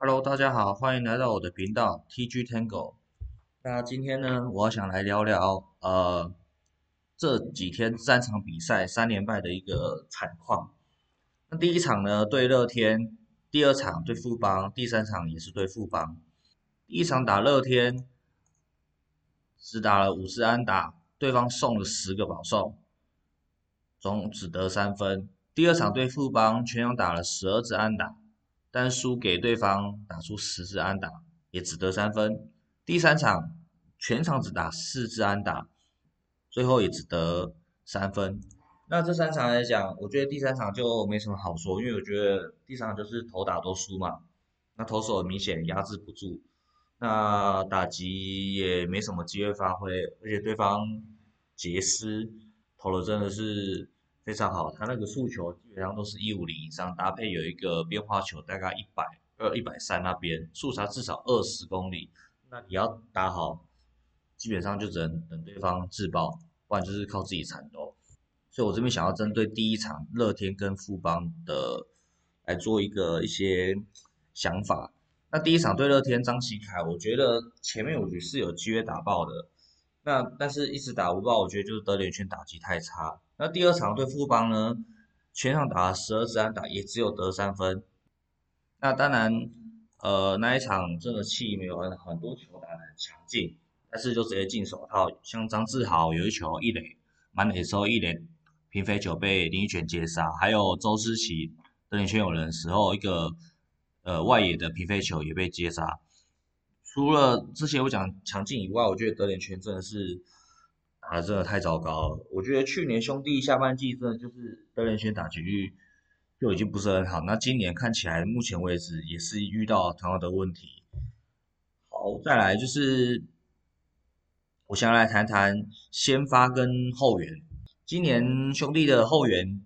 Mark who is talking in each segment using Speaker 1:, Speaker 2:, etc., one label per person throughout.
Speaker 1: Hello，大家好，欢迎来到我的频道 TG Tango。那今天呢，我想来聊聊呃这几天三场比赛三连败的一个惨况。那第一场呢对乐天，第二场对富邦，第三场也是对富邦。第一场打乐天，只打了五次安打，对方送了十个保送，总只得三分。第二场对富邦，全场打了十二次安打。但输给对方打出十支安打，也只得三分。第三场全场只打四支安打，最后也只得三分。那这三场来讲，我觉得第三场就没什么好说，因为我觉得第三场就是投打都输嘛。那投手明显压制不住，那打击也没什么机会发挥，而且对方杰斯投的真的是。非常好，他那个速球基本上都是一五零以上，搭配有一个变化球，大概一百二、一百三那边，速差至少二十公里。那你要打好，基本上就只能等对方自爆，不然就是靠自己缠斗。所以我这边想要针对第一场乐天跟富邦的来做一个一些想法。那第一场对乐天张启凯，我觉得前面我觉得是有机会打爆的。那但是一直打不爆，我觉得就是德联圈打击太差。那第二场对富邦呢，全场打了十二支安打，也只有得三分。那当然，呃，那一场真的气没有很很多球打得很强劲，但是就直接进手套。像张志豪有一球一垒满垒时候一垒平飞球被林奕泉接杀，还有周思齐德联圈有人的时候一个呃外野的平飞球也被接杀。除了这些我讲强劲以外，我觉得德联圈真的是啊真的太糟糕了。我觉得去年兄弟下半季真的就是德联圈打击率就已经不是很好，那今年看起来目前为止也是遇到同样的问题。好，再来就是我想来谈谈先发跟后援。今年兄弟的后援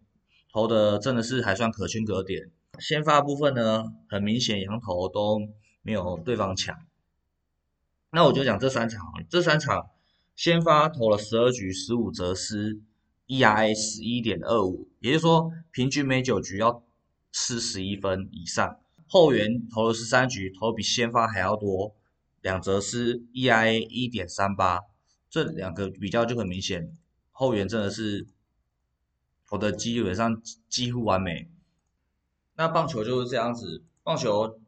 Speaker 1: 投的真的是还算可圈可点，先发部分呢很明显羊头都没有对方强。那我就讲这三场，这三场先发投了十二局十五则失，ERA 十一点二五，也就是说平均每九局要失十一分以上。后援投了十三局，投比先发还要多，两则失，ERA 一点三八，这两个比较就很明显，后援真的是投的基本上几乎完美。那棒球就是这样子，棒球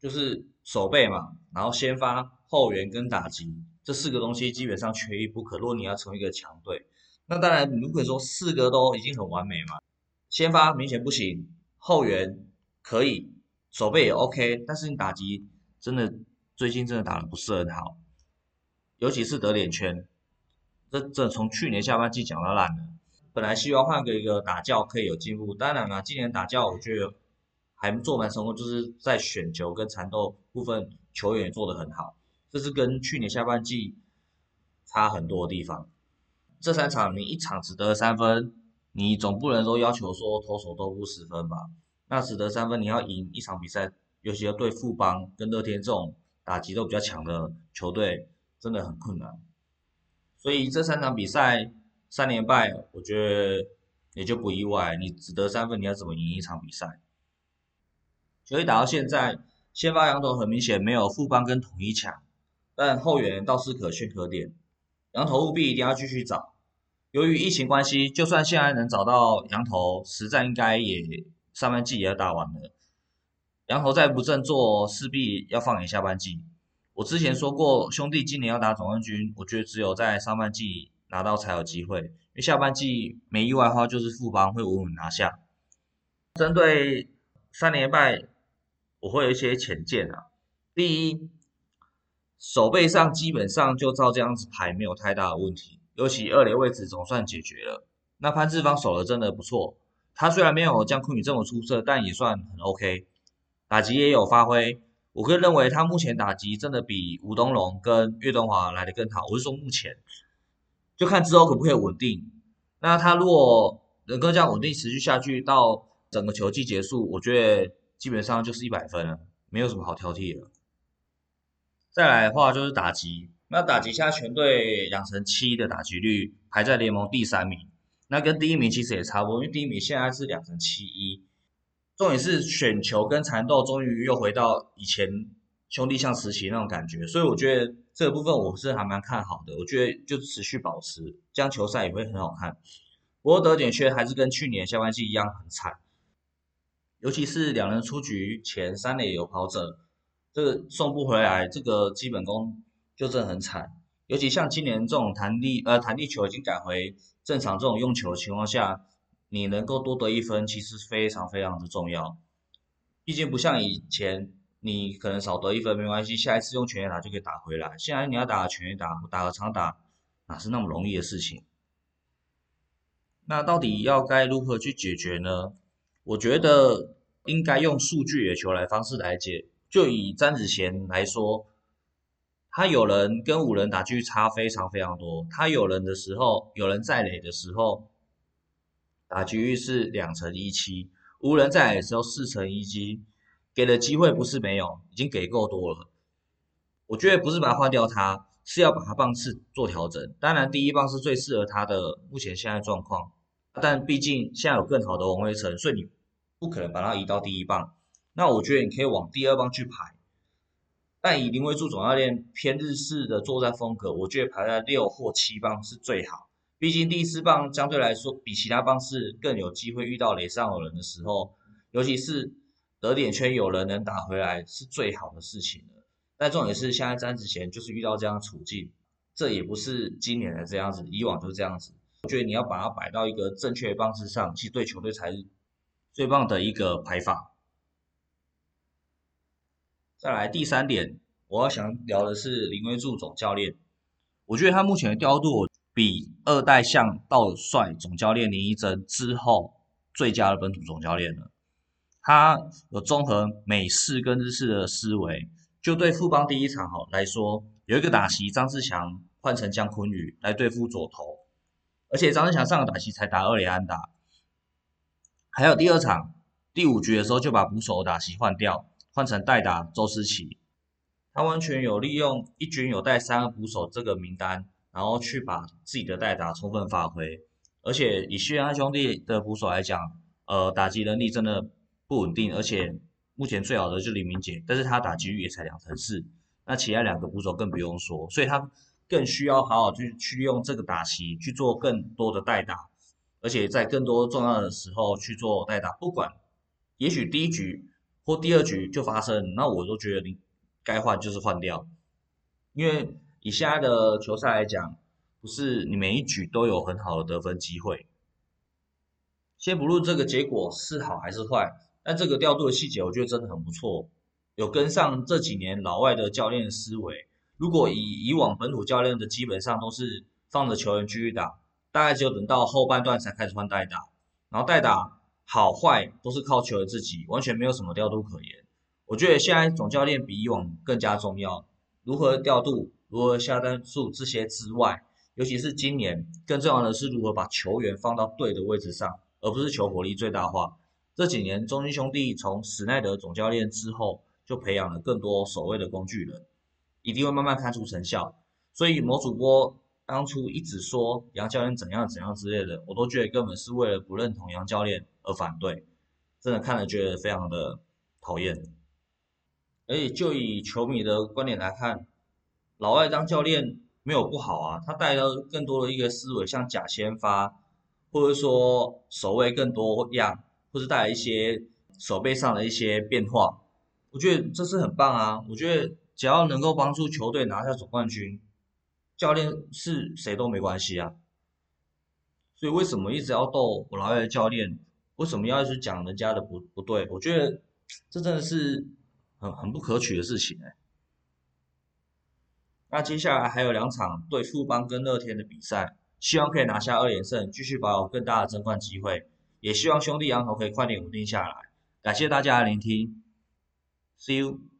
Speaker 1: 就是守备嘛，然后先发。后援跟打击这四个东西基本上缺一不可。如果你要成为一个强队，那当然你不可以说四个都已经很完美嘛。先发明显不行，后援可以，守备也 OK，但是你打击真的最近真的打的不是很好，尤其是得点圈，这这从去年下半季讲到烂了。本来希望换个一个打教可以有进步，当然了，今年打教我觉得还做蛮成功，就是在选球跟缠斗部分球员也做得很好。这是跟去年下半季差很多地方。这三场你一场只得三分，你总不能说要求说投手都不十分吧？那只得三分，你要赢一场比赛，尤其要对富邦跟乐天这种打击都比较强的球队，真的很困难。所以这三场比赛三连败，我觉得也就不意外。你只得三分，你要怎么赢一场比赛？所以打到现在，先发羊头很明显没有富邦跟统一强。但后援倒是可圈可点，羊头务必一定要继续找。由于疫情关系，就算现在能找到羊头，实战应该也上半季也要打完了。羊头再不振作，势必要放眼下半季。我之前说过，兄弟今年要打总冠军，我觉得只有在上半季拿到才有机会，因为下半季没意外的话，就是富邦会稳稳拿下。针对三连败，我会有一些浅见啊。第一。手背上基本上就照这样子排，没有太大的问题。尤其二垒位置总算解决了。那潘志芳守的真的不错，他虽然没有江坤宇这么出色，但也算很 OK。打击也有发挥，我个人认为他目前打击真的比吴东龙跟岳东华来的更好。我是说目前，就看之后可不可以稳定。那他如果能够这样稳定持续下去到整个球季结束，我觉得基本上就是一百分了，没有什么好挑剔的。再来的话就是打击，那打击现在全队养成七的打击率，排在联盟第三名，那跟第一名其实也差不多，因为第一名现在是两成七一，重点是选球跟缠斗终于又回到以前兄弟像时期那种感觉，所以我觉得这个部分我是还蛮看好的。我觉得就持续保持，这样球赛也会很好看。不过得点圈还是跟去年下半季一样很惨，尤其是两人出局前三垒有跑者，这个送不回来，这个基本功就真的很惨。尤其像今年这种弹力呃弹力球已经改回正常这种用球的情况下。你能够多得一分，其实非常非常的重要。毕竟不像以前，你可能少得一分没关系，下一次用全垒打就可以打回来。现在你要打全垒打，打个长打，哪是那么容易的事情？那到底要该如何去解决呢？我觉得应该用数据野球来方式来解。就以詹子贤来说，他有人跟五人打距差非常非常多。他有人的时候，有人在垒的时候。打局域是两成一七，无人在垒的时候四成一七，给的机会不是没有，已经给够多了。我觉得不是把它换掉，他是要把它棒次做调整。当然，第一棒是最适合他的目前现在状况，但毕竟现在有更好的王威成，所以你不可能把它移到第一棒。那我觉得你可以往第二棒去排。但以林威柱总教练偏日式的作战风格，我觉得排在六或七棒是最好。毕竟第四棒相对来说比其他棒是更有机会遇到雷上有人的时候，尤其是得点圈有人能打回来是最好的事情了。但重点是现在詹子贤就是遇到这样的处境，这也不是今年的这样子，以往就是这样子。我觉得你要把它摆到一个正确的方式上，其实对球队才是最棒的一个排法。再来第三点，我要想聊的是林威柱总教练，我觉得他目前的调度。比二代向道帅总教练林一真之后最佳的本土总教练了。他有综合美式跟日式的思维。就对富邦第一场好来说，有一个打席张志强换成姜坤宇来对付左投，而且张志强上个打席才打二连安打。还有第二场第五局的时候就把捕手打席换掉，换成代打周思齐。他完全有利用一军有带三个捕手这个名单。然后去把自己的代打充分发挥，而且以旭安兄弟的捕手来讲，呃，打击能力真的不稳定，而且目前最好的就李明杰，但是他打击率也才两成四，那其他两个捕手更不用说，所以他更需要好好去去利用这个打席去做更多的代打，而且在更多重要的时候去做代打，不管也许第一局或第二局就发生，那我都觉得你该换就是换掉，因为。以现在的球赛来讲，不是你每一局都有很好的得分机会。先不论这个结果是好还是坏，但这个调度的细节，我觉得真的很不错，有跟上这几年老外的教练思维。如果以以往本土教练的基本上都是放着球员继续打，大概只有等到后半段才开始换代打，然后代打好坏都是靠球员自己，完全没有什么调度可言。我觉得现在总教练比以往更加重要，如何调度？如何下单数这些之外，尤其是今年更重要的是如何把球员放到对的位置上，而不是求火力最大化。这几年中心兄弟从史奈德总教练之后，就培养了更多所谓的工具人，一定会慢慢看出成效。所以某主播当初一直说杨教练怎样怎样之类的，我都觉得根本是为了不认同杨教练而反对，真的看了觉得非常的讨厌。而且就以球迷的观点来看。老外当教练没有不好啊，他带了更多的一个思维，像假先发，或者说守卫更多样，或者带来一些手背上的一些变化，我觉得这是很棒啊。我觉得只要能够帮助球队拿下总冠军，教练是谁都没关系啊。所以为什么一直要斗我老外的教练？为什么要去讲人家的不不对？我觉得这真的是很很不可取的事情哎。那接下来还有两场对富邦跟乐天的比赛，希望可以拿下二连胜，继续保有更大的争冠机会。也希望兄弟羊头可以快点稳定下来。感谢大家的聆听，See you。